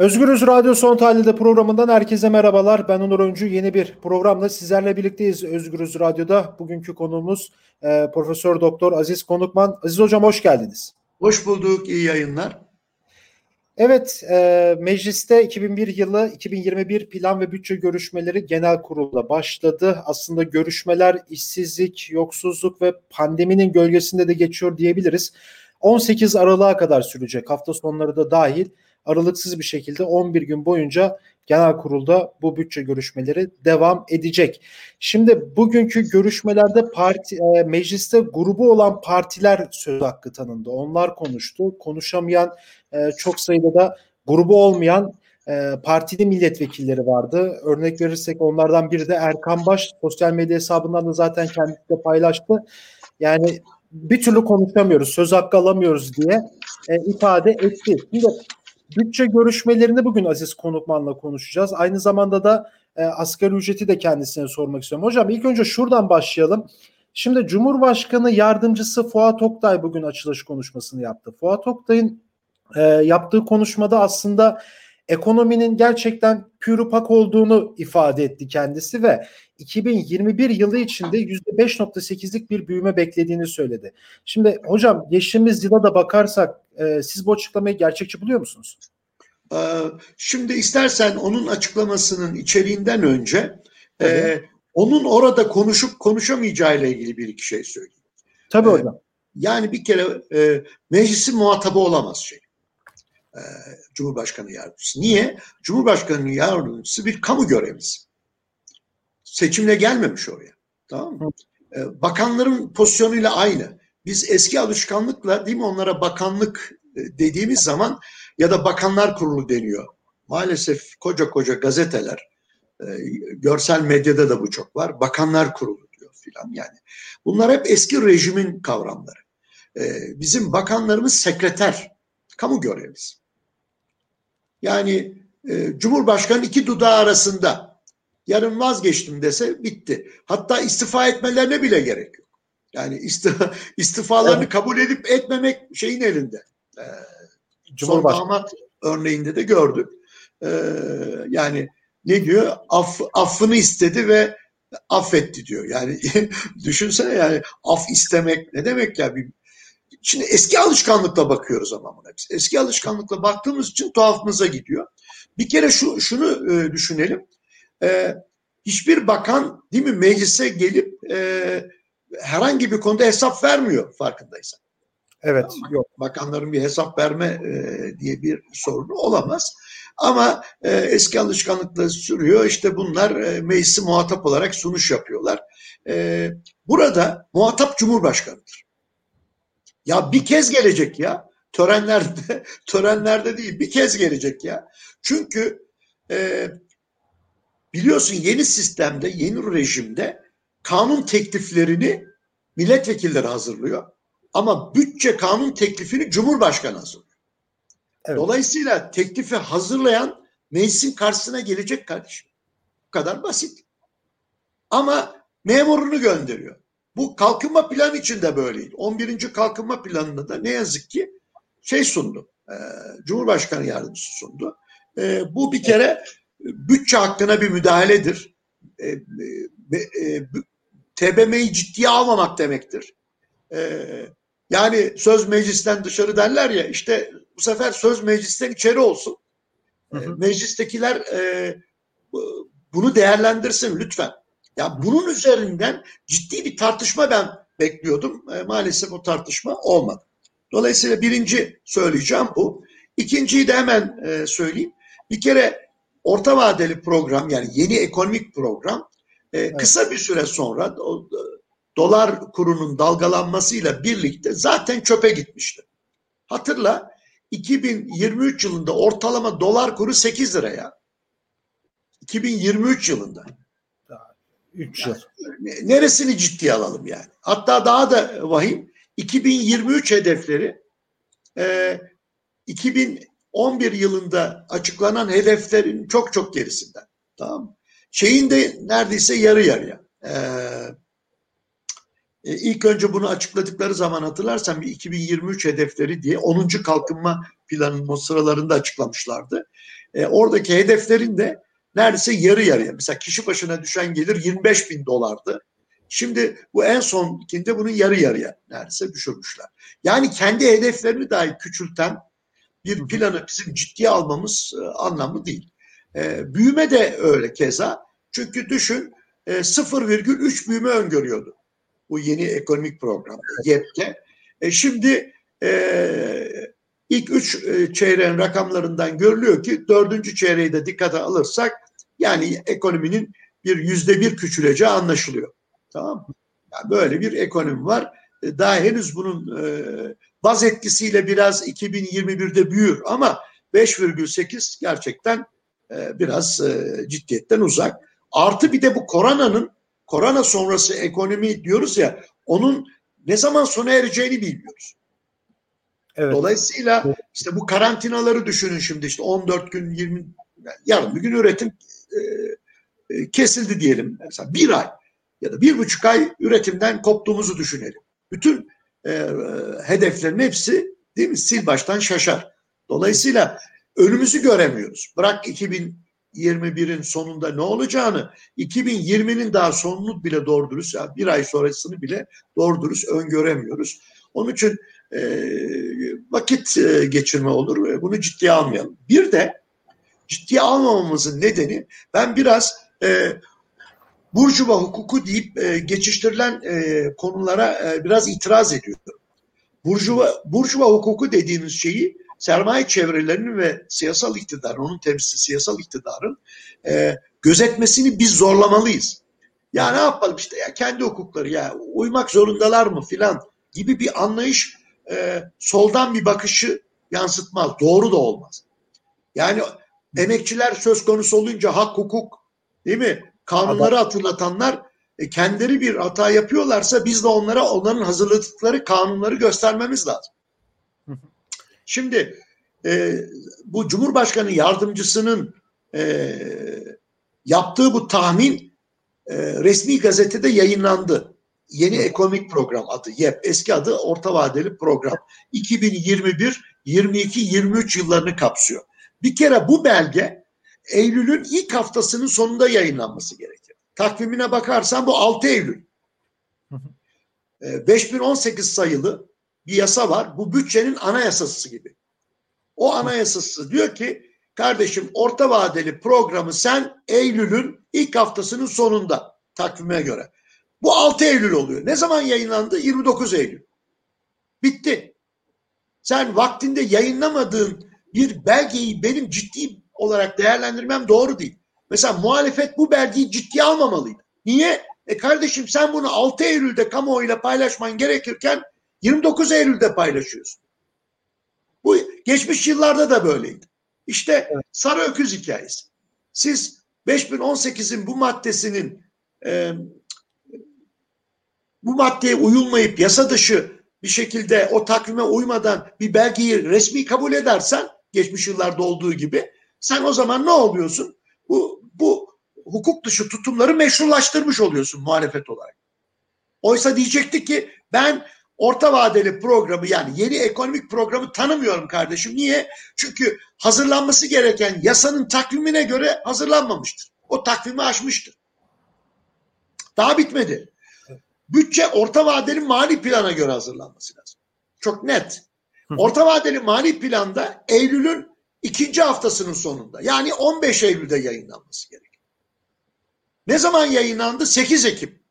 Özgürüz Radyo Son Tahlil'de programından herkese merhabalar. Ben Onur Öncü. Yeni bir programla sizlerle birlikteyiz Özgürüz Radyo'da. Bugünkü konuğumuz e, Profesör Doktor Aziz Konukman. Aziz Hocam hoş geldiniz. Hoş bulduk, iyi yayınlar. Evet, e, mecliste 2001 yılı 2021 plan ve bütçe görüşmeleri genel kurulda başladı. Aslında görüşmeler işsizlik, yoksulluk ve pandeminin gölgesinde de geçiyor diyebiliriz. 18 Aralık'a kadar sürecek hafta sonları da dahil aralıksız bir şekilde 11 gün boyunca genel kurulda bu bütçe görüşmeleri devam edecek. Şimdi bugünkü görüşmelerde parti e, mecliste grubu olan partiler söz hakkı tanındı. Onlar konuştu. Konuşamayan e, çok sayıda da grubu olmayan e, partili milletvekilleri vardı. Örnek verirsek onlardan biri de Erkan Baş sosyal medya hesabından da zaten kendisi de paylaştı. Yani bir türlü konuşamıyoruz, söz hakkı alamıyoruz diye e, ifade etti. Şimdi Bütçe görüşmelerini bugün Aziz Konukman'la konuşacağız. Aynı zamanda da e, asgari ücreti de kendisine sormak istiyorum. Hocam ilk önce şuradan başlayalım. Şimdi Cumhurbaşkanı Yardımcısı Fuat Oktay bugün açılış konuşmasını yaptı. Fuat Oktay'ın e, yaptığı konuşmada aslında ekonominin gerçekten pürüpak olduğunu ifade etti kendisi ve 2021 yılı içinde %5.8'lik bir büyüme beklediğini söyledi. Şimdi hocam geçtiğimiz yıla da bakarsak e, siz bu açıklamayı gerçekçi buluyor musunuz? Ee, şimdi istersen onun açıklamasının içeriğinden önce e, onun orada konuşup konuşamayacağı ile ilgili bir iki şey söyleyeyim. Tabii ee, hocam. Yani bir kere e, meclisin muhatabı olamaz şey. E, Cumhurbaşkanı yardımcısı. Niye? Cumhurbaşkanı yardımcısı bir kamu görevlisi. Seçimle gelmemiş oraya. Tamam mı? E, bakanların pozisyonuyla aynı. Biz eski alışkanlıkla değil mi onlara bakanlık e, dediğimiz zaman ya da bakanlar kurulu deniyor. Maalesef koca koca gazeteler, e, görsel medyada da bu çok var. Bakanlar kurulu diyor filan yani. Bunlar hep eski rejimin kavramları. E, bizim bakanlarımız sekreter, kamu görevlisi. Yani Cumhurbaşkanı iki dudağı arasında yarın vazgeçtim dese bitti. Hatta istifa etmelerine bile gerek yok. Yani istifa, istifalarını evet. kabul edip etmemek şeyin elinde. Ee, son damat örneğinde de gördük. Ee, yani ne diyor? Aff, affını istedi ve affetti diyor. Yani düşünsene yani af istemek ne demek ya? Bir, şimdi eski alışkanlıkla bakıyoruz ama buna biz. Eski alışkanlıkla baktığımız için tuhafımıza gidiyor. Bir kere şu şunu e, düşünelim. E, hiçbir bakan değil mi meclise gelip e, herhangi bir konuda hesap vermiyor farkındaysan. Evet, Ama yok. Bakanların bir hesap verme e, diye bir sorunu olamaz. Ama e, eski alışkanlıkla sürüyor. İşte bunlar e, meclisi muhatap olarak sunuş yapıyorlar. E, burada muhatap Cumhurbaşkanı'dır. Ya bir kez gelecek ya. Törenlerde, törenlerde değil bir kez gelecek ya. Çünkü e, biliyorsun yeni sistemde, yeni rejimde kanun tekliflerini milletvekilleri hazırlıyor. Ama bütçe kanun teklifini Cumhurbaşkanı hazırlıyor. Evet. Dolayısıyla teklifi hazırlayan meclisin karşısına gelecek kardeşim. Bu kadar basit. Ama memurunu gönderiyor. Bu kalkınma planı için de böyleydi. 11. kalkınma planında da ne yazık ki şey sundu. E, Cumhurbaşkanı yardımcısı sundu. E, bu bir kere bütçe hakkına bir müdahaledir. E, e, e, TBMM'yi ciddiye almamak demektir. Yani söz meclisten dışarı derler ya işte bu sefer söz meclisten içeri olsun. Ee, meclistekiler e, bunu değerlendirsin lütfen. Ya bunun üzerinden ciddi bir tartışma ben bekliyordum. E, maalesef o tartışma olmadı. Dolayısıyla birinci söyleyeceğim bu. İkinciyi de hemen e, söyleyeyim. Bir kere orta vadeli program yani yeni ekonomik program e, kısa bir süre sonra o, dolar kurunun dalgalanmasıyla birlikte zaten çöpe gitmişti. Hatırla 2023 yılında ortalama dolar kuru 8 liraya. 2023 yılında. 3 yıl. Yani, neresini ciddiye alalım yani? Hatta daha da vahim 2023 hedefleri e, 2011 yılında açıklanan hedeflerin çok çok gerisinden. Tamam şeyin de neredeyse yarı yarıya. Ee, e, ilk önce bunu açıkladıkları zaman hatırlarsan bir 2023 hedefleri diye 10. kalkınma planının o sıralarında açıklamışlardı. e, oradaki hedeflerin de neredeyse yarı yarıya. Mesela kişi başına düşen gelir 25 bin dolardı. Şimdi bu en sonkinde bunun yarı yarıya neredeyse düşürmüşler. Yani kendi hedeflerini dahi küçülten bir planı bizim ciddiye almamız e, anlamlı değil. E, büyüme de öyle keza. Çünkü düşün e, 0,3 büyüme öngörüyordu bu yeni ekonomik program YEP'te. E, şimdi e, ilk üç e, çeyreğin rakamlarından görülüyor ki dördüncü çeyreği de dikkate alırsak yani ekonominin bir yüzde bir küçüleceği anlaşılıyor. Tamam mı? Yani böyle bir ekonomi var. E, daha henüz bunun e, baz etkisiyle biraz 2021'de büyür ama 5,8 gerçekten e, biraz e, ciddiyetten uzak. Artı bir de bu koronanın korona sonrası ekonomi diyoruz ya onun ne zaman sona ereceğini bilmiyoruz. Evet. Dolayısıyla işte bu karantinaları düşünün şimdi işte 14 gün 20 yarın bir gün üretim e, e, kesildi diyelim. Mesela bir ay ya da bir buçuk ay üretimden koptuğumuzu düşünelim. Bütün e, hedeflerin hepsi değil mi sil baştan şaşar. Dolayısıyla önümüzü göremiyoruz. Bırak 2021'in sonunda ne olacağını 2020'nin daha sonunu bile doğru dürüst yani bir ay sonrasını bile doğru dürüst öngöremiyoruz. Onun için e, vakit e, geçirme olur ve bunu ciddiye almayalım. Bir de ciddiye almamamızın nedeni ben biraz e, Burjuva hukuku deyip e, geçiştirilen e, konulara e, biraz itiraz ediyorum. Burjuva, Burjuva hukuku dediğimiz şeyi sermaye çevrelerinin ve siyasal iktidar, onun temsilci siyasal iktidarın e, gözetmesini biz zorlamalıyız. Ya ne yapalım işte ya kendi hukukları ya uymak zorundalar mı filan gibi bir anlayış e, soldan bir bakışı yansıtmaz. Doğru da olmaz. Yani emekçiler söz konusu olunca hak hukuk değil mi? Kanunları hatırlatanlar e, kendileri bir hata yapıyorlarsa biz de onlara onların hazırladıkları kanunları göstermemiz lazım. Şimdi e, bu Cumhurbaşkanı yardımcısının e, yaptığı bu tahmin e, resmi gazetede yayınlandı. Yeni ekonomik program adı YEP. Eski adı orta vadeli program. 2021, 22, 23 yıllarını kapsıyor. Bir kere bu belge Eylül'ün ilk haftasının sonunda yayınlanması gerekir. Takvimine bakarsan bu 6 Eylül. 5018 ee, sayılı bir yasa var. Bu bütçenin anayasası gibi. O anayasası diyor ki kardeşim orta vadeli programı sen Eylül'ün ilk haftasının sonunda takvime göre. Bu 6 Eylül oluyor. Ne zaman yayınlandı? 29 Eylül. Bitti. Sen vaktinde yayınlamadığın bir belgeyi benim ciddi olarak değerlendirmem doğru değil. Mesela muhalefet bu belgeyi ciddiye almamalıydı. Niye? E kardeşim sen bunu 6 Eylül'de kamuoyuyla paylaşman gerekirken 29 Eylül'de paylaşıyorsun. Bu geçmiş yıllarda da böyleydi. İşte evet. sarı öküz hikayesi. Siz 5018'in bu maddesinin e, bu maddeye uyulmayıp yasa dışı bir şekilde o takvime uymadan bir belgeyi resmi kabul edersen geçmiş yıllarda olduğu gibi sen o zaman ne oluyorsun? Bu, bu hukuk dışı tutumları meşrulaştırmış oluyorsun muhalefet olarak. Oysa diyecekti ki ben orta vadeli programı yani yeni ekonomik programı tanımıyorum kardeşim. Niye? Çünkü hazırlanması gereken yasanın takvimine göre hazırlanmamıştır. O takvimi aşmıştır. Daha bitmedi. Bütçe orta vadeli mali plana göre hazırlanması lazım. Çok net. Orta vadeli mali planda Eylül'ün ikinci haftasının sonunda yani 15 Eylül'de yayınlanması gerekiyor. Ne zaman yayınlandı? 8 Ekim.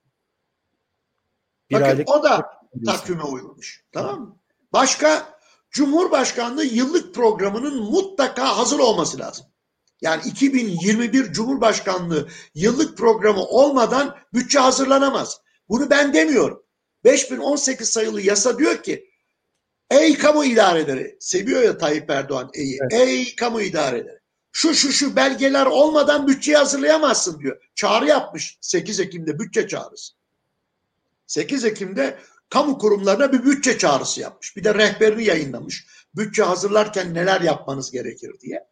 Bir Bakın aylık... o da takvime uyulmuş. Tamam mı? Başka Cumhurbaşkanlığı yıllık programının mutlaka hazır olması lazım. Yani 2021 Cumhurbaşkanlığı yıllık programı olmadan bütçe hazırlanamaz. Bunu ben demiyorum. 5018 sayılı yasa diyor ki Ey kamu idareleri, seviyor ya Tayyip Erdoğan eyi. Evet. Ey kamu idareleri. Şu şu şu belgeler olmadan bütçeyi hazırlayamazsın diyor. Çağrı yapmış 8 Ekim'de bütçe çağrısı. 8 Ekim'de kamu kurumlarına bir bütçe çağrısı yapmış. Bir de rehberini yayınlamış. Bütçe hazırlarken neler yapmanız gerekir diye.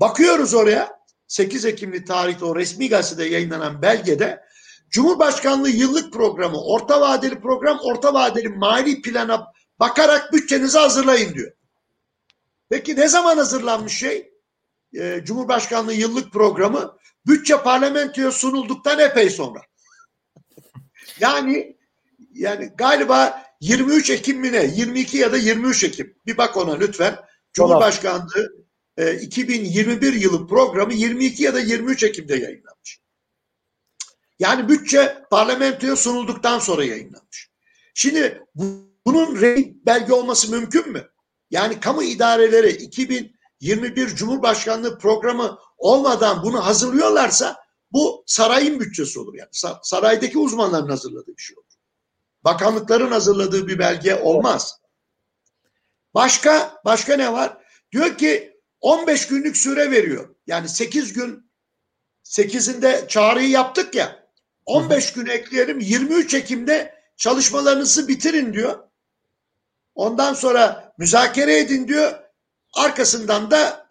Bakıyoruz oraya 8 Ekimli tarihte o resmi gazetede yayınlanan belgede Cumhurbaşkanlığı yıllık programı, orta vadeli program, orta vadeli mali plana bakarak bütçenizi hazırlayın diyor. Peki ne zaman hazırlanmış şey? e, Cumhurbaşkanlığı yıllık programı bütçe parlamentoya sunulduktan epey sonra. Yani yani galiba 23 Ekim mi ne? 22 ya da 23 Ekim. Bir bak ona lütfen. Cumhurbaşkanlığı e, 2021 yılı programı 22 ya da 23 Ekim'de yayınlanmış. Yani bütçe parlamentoya sunulduktan sonra yayınlanmış. Şimdi bunun rey belge olması mümkün mü? Yani kamu idareleri 2021 Cumhurbaşkanlığı programı olmadan bunu hazırlıyorlarsa bu sarayın bütçesi olur. Yani saraydaki uzmanların hazırladığı bir şey olur. Bakanlıkların hazırladığı bir belge olmaz. Başka başka ne var? Diyor ki 15 günlük süre veriyor. Yani 8 gün 8'inde çağrıyı yaptık ya. 15 gün ekleyelim 23 Ekim'de çalışmalarınızı bitirin diyor. Ondan sonra müzakere edin diyor. Arkasından da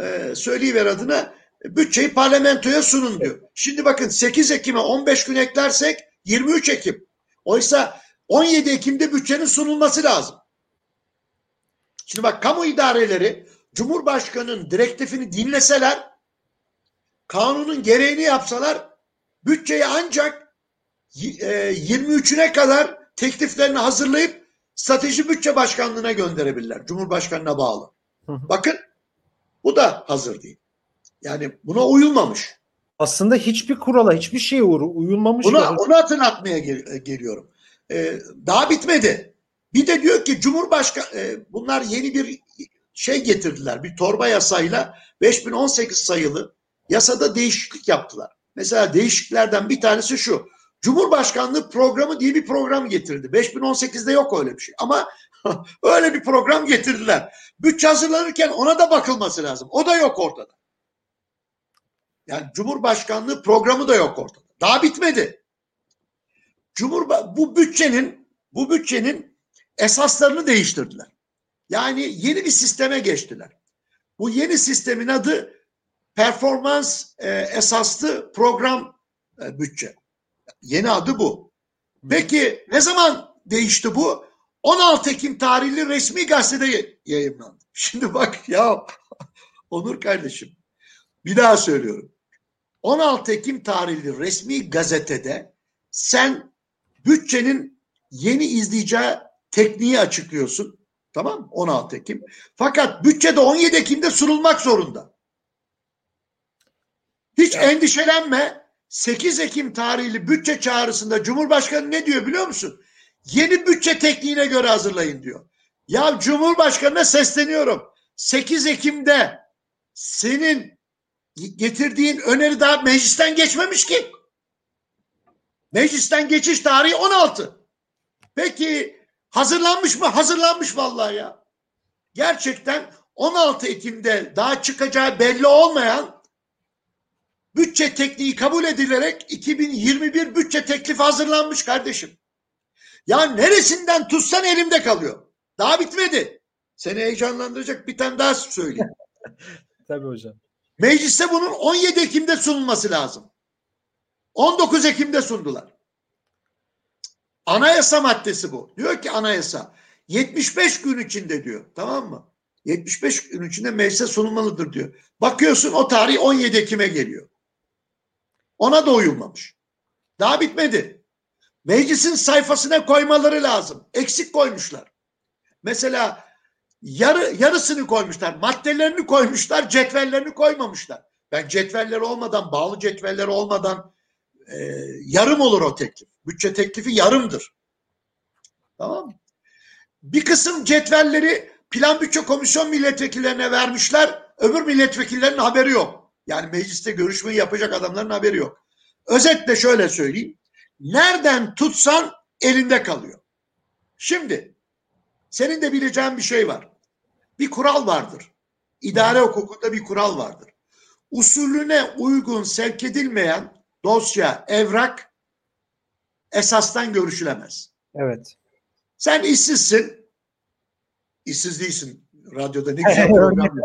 e, söyleyiver adına bütçeyi parlamentoya sunun diyor. Şimdi bakın 8 Ekim'e 15 gün eklersek 23 Ekim. Oysa 17 Ekim'de bütçenin sunulması lazım. Şimdi bak kamu idareleri Cumhurbaşkanı'nın direktifini dinleseler kanunun gereğini yapsalar bütçeyi ancak 23'üne e, kadar tekliflerini hazırlayıp strateji bütçe başkanlığına gönderebilirler. Cumhurbaşkanına bağlı. Bakın bu da hazır değil. Yani buna uyulmamış. Aslında hiçbir kurala, hiçbir şeye uyulmamış. Buna, onu hatırlatmaya gel- e, geliyorum. Ee, daha bitmedi. Bir de diyor ki Cumhurbaşkanı e, bunlar yeni bir şey getirdiler. Bir torba yasayla 5018 sayılı yasada değişiklik yaptılar. Mesela değişikliklerden bir tanesi şu. Cumhurbaşkanlığı programı diye bir program getirdi. 5018'de yok öyle bir şey. Ama öyle bir program getirdiler. Bütçe hazırlanırken ona da bakılması lazım. O da yok ortada. Yani Cumhurbaşkanlığı programı da yok ortada. Daha bitmedi. Cumhurba bu bütçenin bu bütçenin esaslarını değiştirdiler. Yani yeni bir sisteme geçtiler. Bu yeni sistemin adı performans e, esaslı program e, bütçe. Yeni adı bu. Peki ne zaman değişti bu? 16 Ekim tarihli resmi gazetede yayınlandı. Şimdi bak ya Onur kardeşim bir daha söylüyorum. 16 Ekim tarihli resmi gazetede sen bütçenin yeni izleyeceği tekniği açıklıyorsun. Tamam 16 Ekim. Fakat bütçede 17 Ekim'de sunulmak zorunda. Hiç ya. endişelenme. 8 Ekim tarihli bütçe çağrısında Cumhurbaşkanı ne diyor biliyor musun? Yeni bütçe tekniğine göre hazırlayın diyor. Ya Cumhurbaşkanı'na sesleniyorum. 8 Ekim'de senin getirdiğin öneri daha meclisten geçmemiş ki. Meclisten geçiş tarihi 16. Peki hazırlanmış mı? Hazırlanmış vallahi ya. Gerçekten 16 Ekim'de daha çıkacağı belli olmayan bütçe tekniği kabul edilerek 2021 bütçe teklifi hazırlanmış kardeşim. Ya neresinden tutsan elimde kalıyor. Daha bitmedi. Seni heyecanlandıracak bir tane daha söyleyeyim. Tabii hocam. Mecliste bunun 17 Ekim'de sunulması lazım. 19 Ekim'de sundular. Anayasa maddesi bu. Diyor ki anayasa 75 gün içinde diyor. Tamam mı? 75 gün içinde meclise sunulmalıdır diyor. Bakıyorsun o tarih 17 Ekim'e geliyor. Ona da uyulmamış. Daha bitmedi. Meclisin sayfasına koymaları lazım. Eksik koymuşlar. Mesela yarı yarısını koymuşlar. Maddelerini koymuşlar, cetvellerini koymamışlar. Ben cetveller olmadan, bağlı cetveller olmadan e, yarım olur o teklif. Bütçe teklifi yarımdır. Tamam mı? Bir kısım cetvelleri plan bütçe komisyon milletvekillerine vermişler. Öbür milletvekillerinin haberi yok. Yani mecliste görüşmeyi yapacak adamların haberi yok. Özetle şöyle söyleyeyim. Nereden tutsan elinde kalıyor. Şimdi senin de bileceğin bir şey var bir kural vardır. İdare hukukunda bir kural vardır. Usulüne uygun sevk edilmeyen dosya, evrak esastan görüşülemez. Evet. Sen işsizsin. İşsiz değilsin. Radyoda ne güzel program.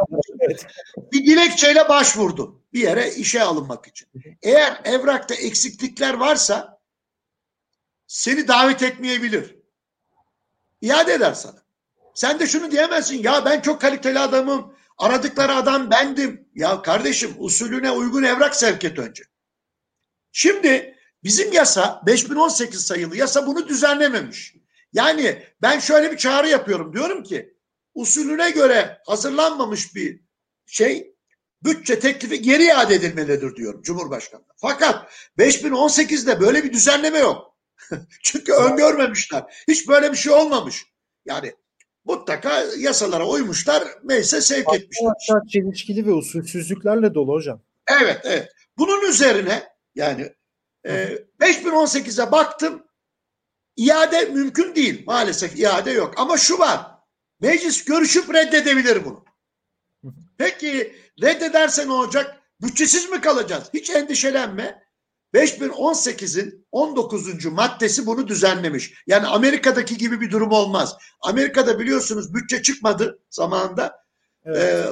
Bir dilekçeyle başvurdun bir yere işe alınmak için. Eğer evrakta eksiklikler varsa seni davet etmeyebilir. İade eder sana. Sen de şunu diyemezsin. Ya ben çok kaliteli adamım. Aradıkları adam bendim. Ya kardeşim usulüne uygun evrak sevk et önce. Şimdi bizim yasa 5018 sayılı yasa bunu düzenlememiş. Yani ben şöyle bir çağrı yapıyorum. Diyorum ki usulüne göre hazırlanmamış bir şey bütçe teklifi geri iade edilmelidir diyorum Cumhurbaşkanı. Fakat 5018'de böyle bir düzenleme yok. Çünkü öngörmemişler. Hiç böyle bir şey olmamış. Yani mutlaka yasalara uymuşlar, meclise sevk etmişler. Hatta çelişkili ve usulsüzlüklerle dolu hocam. Evet, evet. Bunun üzerine yani e, 5018'e baktım iade mümkün değil. Maalesef iade yok. Ama şu var. Meclis görüşüp reddedebilir bunu. Peki reddederse ne olacak? Bütçesiz mi kalacağız? Hiç endişelenme. 5018'in 19. maddesi bunu düzenlemiş. Yani Amerika'daki gibi bir durum olmaz. Amerika'da biliyorsunuz bütçe çıkmadı zamanında. Evet. Ee,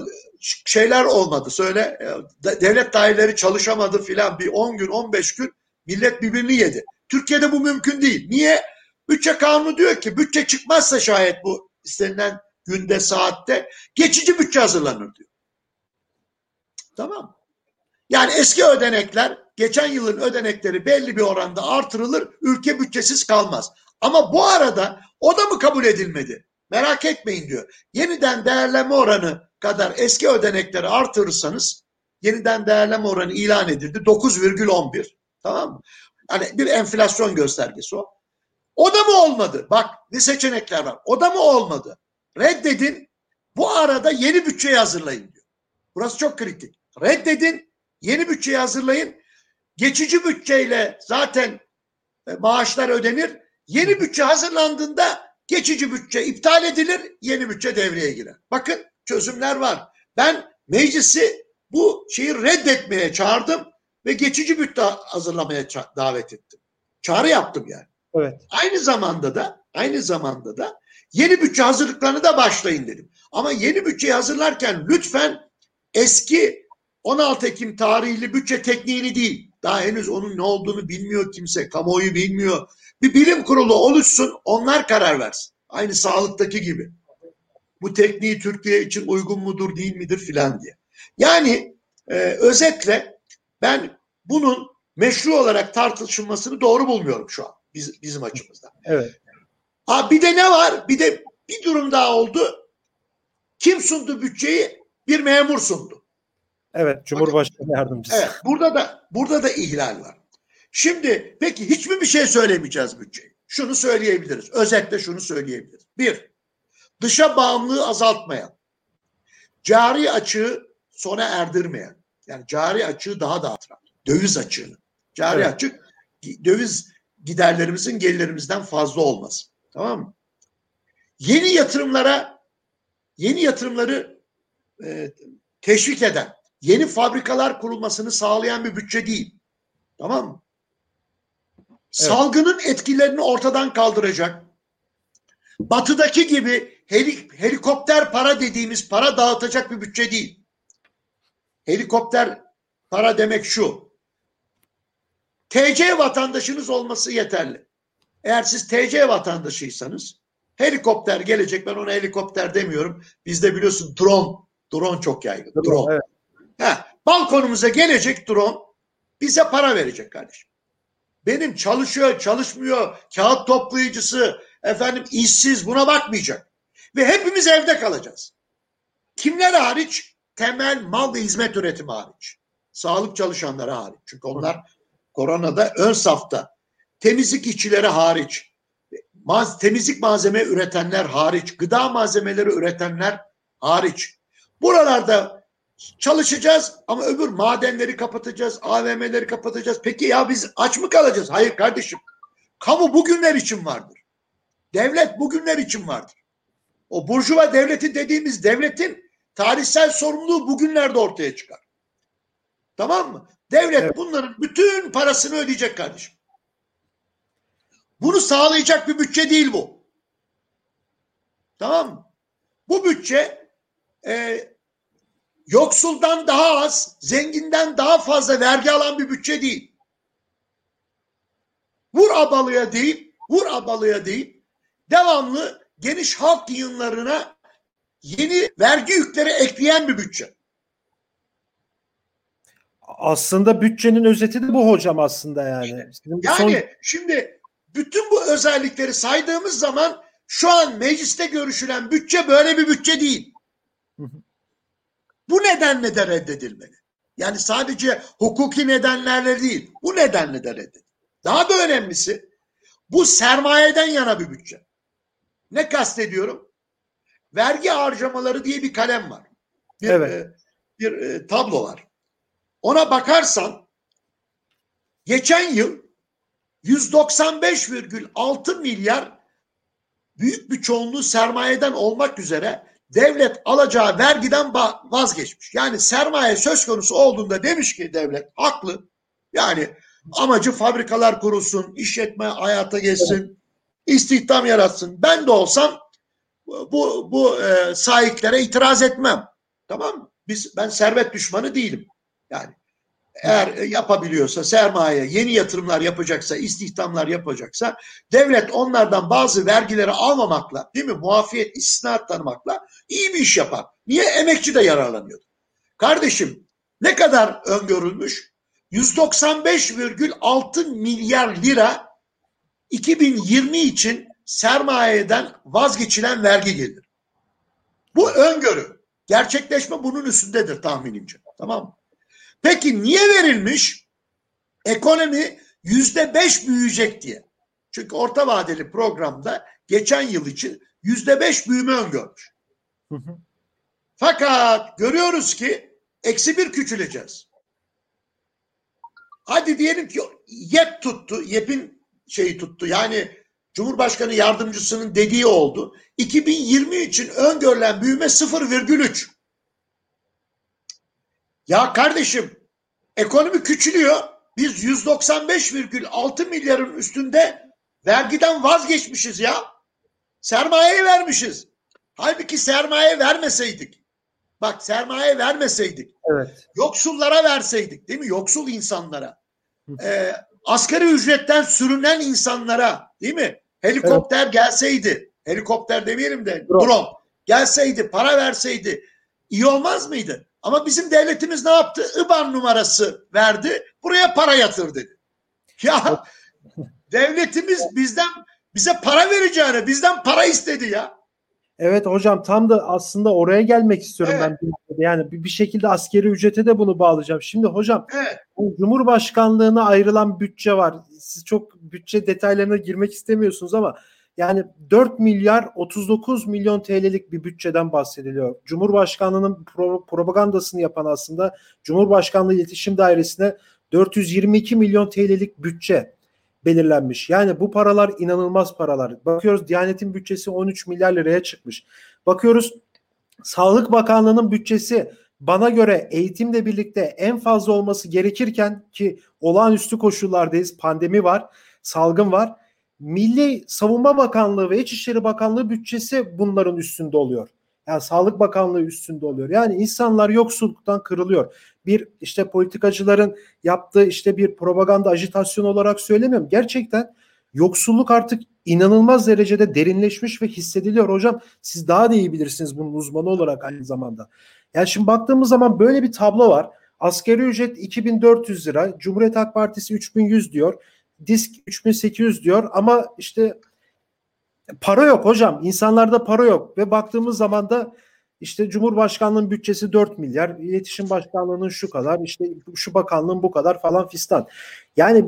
şeyler olmadı. Söyle e, devlet daireleri çalışamadı filan bir 10 gün 15 gün millet birbirini yedi. Türkiye'de bu mümkün değil. Niye? Bütçe kanunu diyor ki bütçe çıkmazsa şayet bu istenilen günde saatte geçici bütçe hazırlanır diyor. Tamam. Yani eski ödenekler geçen yılın ödenekleri belli bir oranda artırılır, ülke bütçesiz kalmaz. Ama bu arada o da mı kabul edilmedi? Merak etmeyin diyor. Yeniden değerleme oranı kadar eski ödenekleri artırırsanız yeniden değerleme oranı ilan edildi. 9,11 tamam mı? Hani bir enflasyon göstergesi o. O da mı olmadı? Bak ne seçenekler var. O da mı olmadı? Reddedin. Bu arada yeni bütçeyi hazırlayın diyor. Burası çok kritik. Reddedin. Yeni bütçeyi hazırlayın. Geçici bütçeyle zaten e, maaşlar ödenir. Yeni bütçe hazırlandığında geçici bütçe iptal edilir, yeni bütçe devreye girer. Bakın çözümler var. Ben meclisi bu şeyi reddetmeye çağırdım ve geçici bütçe hazırlamaya davet ettim. Çağrı yaptım yani. Evet. Aynı zamanda da aynı zamanda da yeni bütçe hazırlıklarını da başlayın dedim. Ama yeni bütçeyi hazırlarken lütfen eski 16 Ekim tarihli bütçe tekniğini değil, daha henüz onun ne olduğunu bilmiyor kimse, kamuoyu bilmiyor. Bir bilim kurulu oluşsun, onlar karar versin. Aynı sağlıktaki gibi. Bu tekniği Türkiye için uygun mudur, değil midir filan diye. Yani e, özetle ben bunun meşru olarak tartışılmasını doğru bulmuyorum şu an biz, bizim açımızdan. Evet. Ha bir de ne var? Bir de bir durum daha oldu. Kim sundu bütçeyi? Bir memur sundu. Evet, Cumhurbaşkanı yardımcısı. Evet, burada da burada da ihlal var. Şimdi peki hiç mi bir şey söylemeyeceğiz bütçeyi? Şunu söyleyebiliriz. Özetle şunu söyleyebiliriz. Bir, dışa bağımlılığı azaltmayan, cari açığı sona erdirmeyen, yani cari açığı daha da artıran, döviz açığını, cari evet. açık döviz giderlerimizin gelirlerimizden fazla olması. Tamam mı? Yeni yatırımlara yeni yatırımları e, teşvik eden, yeni fabrikalar kurulmasını sağlayan bir bütçe değil. Tamam mı? Evet. Salgının etkilerini ortadan kaldıracak. Batıdaki gibi helik helikopter para dediğimiz para dağıtacak bir bütçe değil. Helikopter para demek şu. TC vatandaşınız olması yeterli. Eğer siz TC vatandaşıysanız helikopter gelecek. Ben ona helikopter demiyorum. Bizde biliyorsun drone. Drone çok yaygın. Drone. drone. Evet. Ha, balkonumuza gelecek drone bize para verecek kardeşim. Benim çalışıyor, çalışmıyor, kağıt toplayıcısı, efendim işsiz buna bakmayacak. Ve hepimiz evde kalacağız. Kimler hariç? Temel mal ve hizmet üretimi hariç. Sağlık çalışanları hariç. Çünkü onlar koronada ön safta. Temizlik işçileri hariç. Maz, temizlik malzeme üretenler hariç. Gıda malzemeleri üretenler hariç. Buralarda çalışacağız ama öbür madenleri kapatacağız, AVM'leri kapatacağız. Peki ya biz aç mı kalacağız? Hayır kardeşim. Kamu bugünler için vardır. Devlet bugünler için vardır. O burjuva devleti dediğimiz devletin tarihsel sorumluluğu bugünlerde ortaya çıkar. Tamam mı? Devlet evet. bunların bütün parasını ödeyecek kardeşim. Bunu sağlayacak bir bütçe değil bu. Tamam mı? Bu bütçe e, yoksuldan daha az, zenginden daha fazla vergi alan bir bütçe değil. Vur abalıya değil, vur abalıya değil, devamlı geniş halk yığınlarına yeni vergi yükleri ekleyen bir bütçe. Aslında bütçenin özeti de bu hocam aslında yani. yani son... şimdi bütün bu özellikleri saydığımız zaman şu an mecliste görüşülen bütçe böyle bir bütçe değil. Bu nedenle de reddedilmeli. Yani sadece hukuki nedenlerle değil, bu nedenle de reddedilmeli. Daha da önemlisi bu sermayeden yana bir bütçe. Ne kastediyorum? Vergi harcamaları diye bir kalem var. Bir, evet. e, bir e, tablo var. Ona bakarsan geçen yıl 195,6 milyar büyük bir çoğunluğu sermayeden olmak üzere devlet alacağı vergiden vazgeçmiş. Yani sermaye söz konusu olduğunda demiş ki devlet haklı. Yani amacı fabrikalar kurulsun, işletme hayata geçsin, istihdam yaratsın. Ben de olsam bu bu e, sahiklere itiraz etmem. Tamam mı? Biz ben servet düşmanı değilim. Yani eğer yapabiliyorsa sermaye yeni yatırımlar yapacaksa istihdamlar yapacaksa devlet onlardan bazı vergileri almamakla değil mi muafiyet istisna tanımakla iyi bir iş yapar. Niye emekçi de yararlanıyor? Kardeşim ne kadar öngörülmüş? 195,6 milyar lira 2020 için sermayeden vazgeçilen vergi gelir. Bu öngörü. Gerçekleşme bunun üstündedir tahminimce. Tamam mı? Peki niye verilmiş? Ekonomi yüzde beş büyüyecek diye. Çünkü orta vadeli programda geçen yıl için yüzde beş büyüme öngörmüş. Fakat görüyoruz ki eksi bir küçüleceğiz. Hadi diyelim ki YEP tuttu, YEP'in şeyi tuttu. Yani Cumhurbaşkanı yardımcısının dediği oldu. 2020 için öngörülen büyüme 0,3. Ya kardeşim ekonomi küçülüyor. Biz 195,6 milyarın üstünde vergiden vazgeçmişiz ya. Sermayeyi vermişiz. Halbuki sermaye vermeseydik. Bak sermaye vermeseydik. Evet. Yoksullara verseydik değil mi? Yoksul insanlara. E, asgari ücretten sürünen insanlara değil mi? Helikopter evet. gelseydi. Helikopter demeyelim de drone. drone gelseydi, para verseydi iyi olmaz mıydı? Ama bizim devletimiz ne yaptı? IBAN numarası verdi. Buraya para yatır dedi. Ya devletimiz bizden bize para vereceğine bizden para istedi ya. Evet hocam tam da aslında oraya gelmek istiyorum evet. ben. Yani bir, bir şekilde askeri ücrete de bunu bağlayacağım. Şimdi hocam evet. Cumhurbaşkanlığına ayrılan bütçe var. Siz çok bütçe detaylarına girmek istemiyorsunuz ama yani 4 milyar 39 milyon TL'lik bir bütçeden bahsediliyor. Cumhurbaşkanlığının pro- propagandasını yapan aslında Cumhurbaşkanlığı İletişim Dairesi'ne 422 milyon TL'lik bütçe belirlenmiş. Yani bu paralar inanılmaz paralar. Bakıyoruz Diyanet'in bütçesi 13 milyar liraya çıkmış. Bakıyoruz Sağlık Bakanlığı'nın bütçesi bana göre eğitimle birlikte en fazla olması gerekirken ki olağanüstü koşullardayız. Pandemi var, salgın var. Milli Savunma Bakanlığı ve İçişleri Bakanlığı bütçesi bunların üstünde oluyor. Yani Sağlık Bakanlığı üstünde oluyor. Yani insanlar yoksulluktan kırılıyor. Bir işte politikacıların yaptığı işte bir propaganda ajitasyon olarak söylemiyorum. Gerçekten yoksulluk artık inanılmaz derecede derinleşmiş ve hissediliyor hocam. Siz daha da iyi bilirsiniz bunun uzmanı olarak aynı zamanda. Yani şimdi baktığımız zaman böyle bir tablo var. Asgari ücret 2400 lira, Cumhuriyet Halk Partisi 3100 diyor, disk 3800 diyor ama işte para yok hocam. İnsanlarda para yok ve baktığımız zaman da işte Cumhurbaşkanlığının bütçesi 4 milyar, iletişim başkanlığının şu kadar, işte şu bakanlığın bu kadar falan fistan. Yani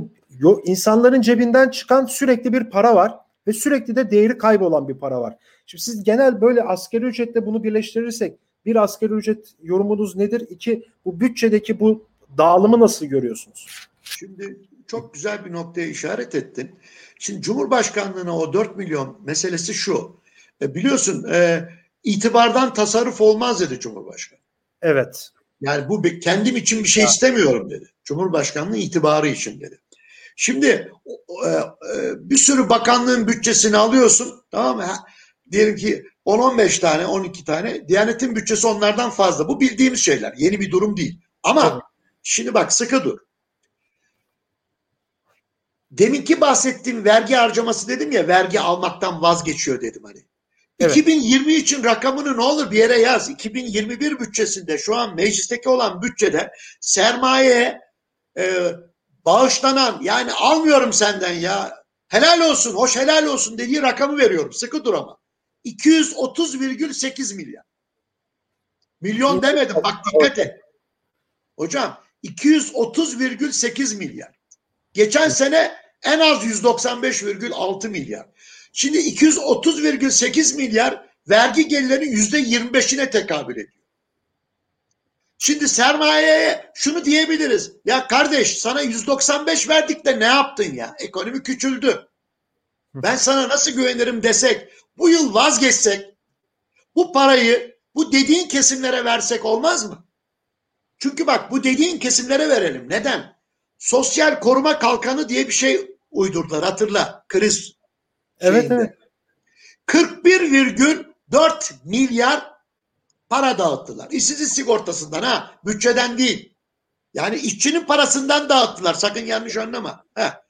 insanların cebinden çıkan sürekli bir para var ve sürekli de değeri kaybolan bir para var. Şimdi siz genel böyle askeri ücretle bunu birleştirirsek bir askeri ücret yorumunuz nedir? İki bu bütçedeki bu dağılımı nasıl görüyorsunuz? Şimdi çok güzel bir noktaya işaret ettin. Şimdi Cumhurbaşkanlığına o 4 milyon meselesi şu. E, biliyorsun e, itibardan tasarruf olmaz dedi Cumhurbaşkanı. Evet. Yani bu kendim için bir şey ya. istemiyorum dedi. Cumhurbaşkanlığı itibarı için dedi. Şimdi e, e, bir sürü bakanlığın bütçesini alıyorsun tamam mı? Diyelim ki 10-15 tane 12 tane Diyanet'in bütçesi onlardan fazla. Bu bildiğimiz şeyler. Yeni bir durum değil. Ama evet. şimdi bak sıkı dur. Deminki bahsettiğim vergi harcaması dedim ya vergi almaktan vazgeçiyor dedim hani. Evet. 2020 için rakamını ne olur bir yere yaz. 2021 bütçesinde şu an meclisteki olan bütçede sermaye e, bağışlanan yani almıyorum senden ya helal olsun hoş helal olsun dediği rakamı veriyorum sıkı dur ama 230,8 milyar. Milyon demedim bak dikkat et. Hocam 230,8 milyar. Geçen sene en az 195,6 milyar. Şimdi 230,8 milyar vergi gelirlerinin yüzde 25'ine tekabül ediyor. Şimdi sermayeye şunu diyebiliriz. Ya kardeş sana 195 verdik de ne yaptın ya? Ekonomi küçüldü. Ben sana nasıl güvenirim desek, bu yıl vazgeçsek, bu parayı bu dediğin kesimlere versek olmaz mı? Çünkü bak bu dediğin kesimlere verelim. Neden? Sosyal koruma kalkanı diye bir şey uydurdular hatırla kriz Evet şeyinde. evet. 41,4 milyar para dağıttılar. İşsizlik sigortasından ha bütçeden değil. Yani işçinin parasından dağıttılar sakın yanlış anlama. Ha.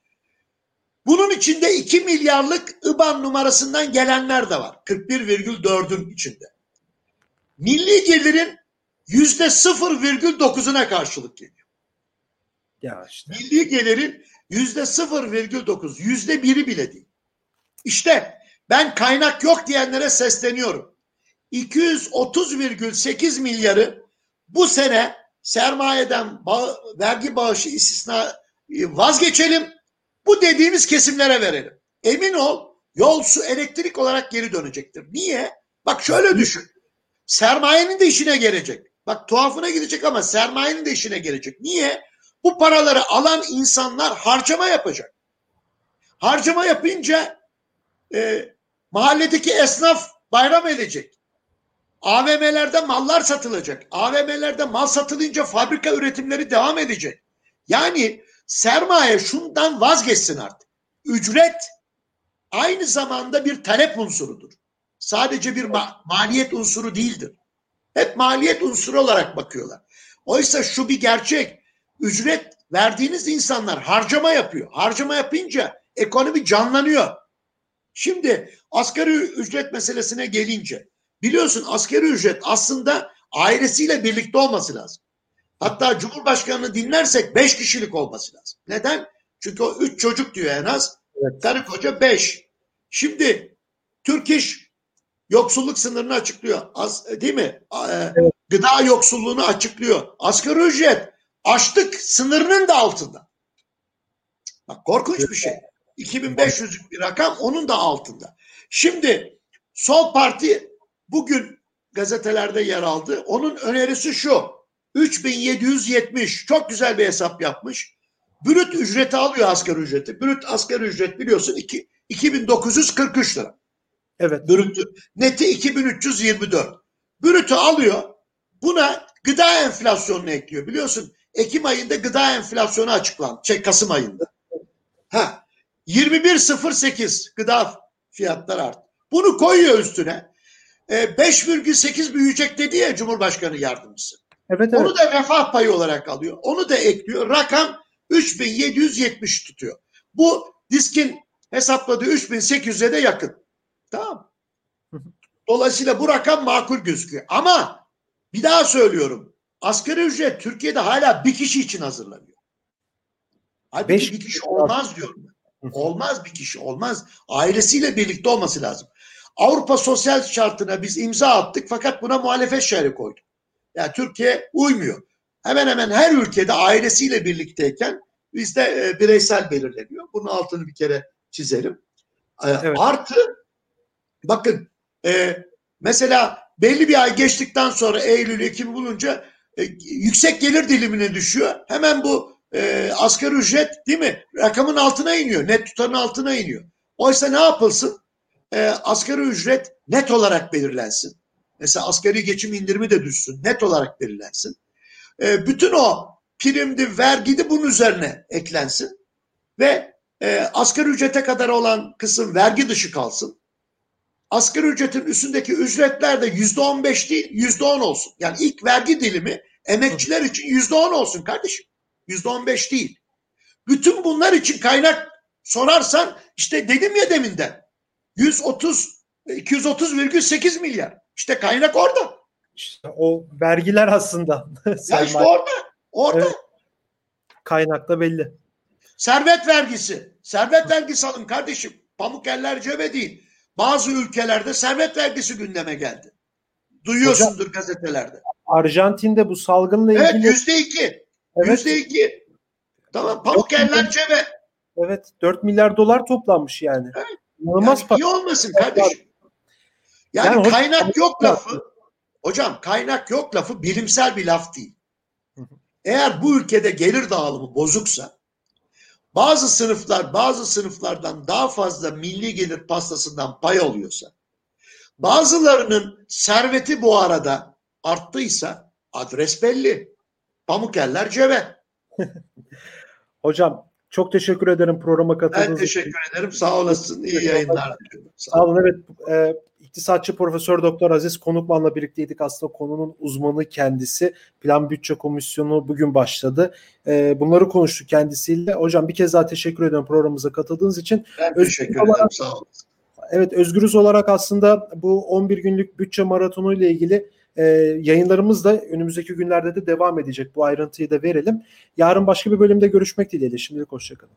Bunun içinde 2 milyarlık IBAN numarasından gelenler de var. 41,4'ün içinde. Milli gelirin yüzde 0,9'una karşılık geliyor. Ya işte. Milli gelirin yüzde 0,9, yüzde biri bile değil. İşte ben kaynak yok diyenlere sesleniyorum. 230,8 milyarı bu sene sermayeden bağ, vergi bağışı istisna e, vazgeçelim. Bu dediğimiz kesimlere verelim. Emin ol yol su elektrik olarak geri dönecektir. Niye? Bak şöyle düşün. Sermayenin de işine gelecek. Bak tuhafına gidecek ama sermayenin de işine gelecek. Niye? Bu paraları alan insanlar harcama yapacak. Harcama yapınca e, mahalledeki esnaf bayram edecek. AVM'lerde mallar satılacak. AVM'lerde mal satılınca fabrika üretimleri devam edecek. Yani sermaye şundan vazgeçsin artık. Ücret aynı zamanda bir talep unsurudur. Sadece bir ma maliyet unsuru değildir. Hep maliyet unsuru olarak bakıyorlar. Oysa şu bir gerçek. Ücret verdiğiniz insanlar harcama yapıyor. Harcama yapınca ekonomi canlanıyor. Şimdi asgari ücret meselesine gelince biliyorsun asgari ücret aslında ailesiyle birlikte olması lazım. Hatta Cumhurbaşkanı'nı dinlersek beş kişilik olması lazım. Neden? Çünkü o üç çocuk diyor en az. Evet. Karı koca beş. Şimdi Türk İş yoksulluk sınırını açıklıyor. Az, değil mi? Evet. Gıda yoksulluğunu açıklıyor. Asgari ücret açlık sınırının da altında. Bak korkunç bir şey. 2500'lük bir rakam onun da altında. Şimdi Sol Parti bugün gazetelerde yer aldı. Onun önerisi şu. 3770 çok güzel bir hesap yapmış. Brüt ücreti alıyor asgari ücreti. Brüt asgari ücret biliyorsun 2, 2943 lira. Evet. Brütü. Neti 2324. Brütü alıyor. Buna gıda enflasyonunu ekliyor. Biliyorsun Ekim ayında gıda enflasyonu açıklandı. Şey Kasım ayında. Ha. 21.08 gıda fiyatları arttı. Bunu koyuyor üstüne. E, 5,8 büyüyecek dedi ya Cumhurbaşkanı yardımcısı. Evet, evet. Onu da refah payı olarak alıyor. Onu da ekliyor. Rakam 3770 tutuyor. Bu diskin hesapladığı 3800'e de yakın. Tamam. Dolayısıyla bu rakam makul gözüküyor. Ama bir daha söylüyorum. Asgari ücret Türkiye'de hala bir kişi için hazırlanıyor. Halbuki Beş bir kişi olmaz diyorum. Olmaz bir kişi olmaz. Ailesiyle birlikte olması lazım. Avrupa sosyal şartına biz imza attık fakat buna muhalefet şerhi koyduk. Yani Türkiye uymuyor. Hemen hemen her ülkede ailesiyle birlikteyken bizde e, bireysel belirleniyor. Bunun altını bir kere çizelim. E, evet. Artı bakın e, mesela belli bir ay geçtikten sonra Eylül, Ekim bulunca yüksek gelir dilimine düşüyor. Hemen bu e, asgari ücret değil mi? Rakamın altına iniyor. Net tutarın altına iniyor. Oysa ne yapılsın? E, asgari ücret net olarak belirlensin. Mesela asgari geçim indirimi de düşsün. Net olarak belirlensin. E, bütün o primdi, vergidi bunun üzerine eklensin. Ve e, asgari ücrete kadar olan kısım vergi dışı kalsın. Asgari ücretin üstündeki ücretler de yüzde on beş değil, yüzde on olsun. Yani ilk vergi dilimi emekçiler için yüzde on olsun kardeşim. Yüzde on beş değil. Bütün bunlar için kaynak sorarsan işte dedim ya deminden 130 230,8 milyar. İşte kaynak orada. İşte o vergiler aslında. ya işte orada. Orada. Evet. Kaynakta belli. Servet vergisi. Servet vergisi alın kardeşim. Pamuk eller cebe değil. Bazı ülkelerde servet vergisi gündeme geldi. Duyuyorsundur Hocam, gazetelerde. Arjantin'de bu salgınla ilgili... Evet yüzde iki. Yüzde iki. Tamam pamuk eller cebe. Evet 4 milyar dolar toplanmış yani. Evet. İnanılmaz yani iyi olmasın kardeşim. Yani, yani kaynak hocam, yok lafı. Hocam kaynak yok lafı bilimsel bir laf değil. Eğer bu ülkede gelir dağılımı bozuksa bazı sınıflar bazı sınıflardan daha fazla milli gelir pastasından pay alıyorsa bazılarının serveti bu arada arttıysa adres belli. Pamuk eller cebe. Hocam çok teşekkür ederim programa katıldığınız için. Ben teşekkür ederim. Sağ olasın. İyi yayınlar Sağ olun. Evet. E, İktisatçı Profesör Doktor Aziz Konukman'la birlikteydik. Aslında konunun uzmanı kendisi. Plan Bütçe Komisyonu bugün başladı. E, bunları konuştuk kendisiyle. Hocam bir kez daha teşekkür ediyorum programımıza katıldığınız için. Ben teşekkür ederim. Olarak, Sağ olun. Evet Özgürüz olarak aslında bu 11 günlük bütçe maratonu ile ilgili e, yayınlarımız da önümüzdeki günlerde de devam edecek. Bu ayrıntıyı da verelim. Yarın başka bir bölümde görüşmek dileğiyle. Şimdilik hoşçakalın.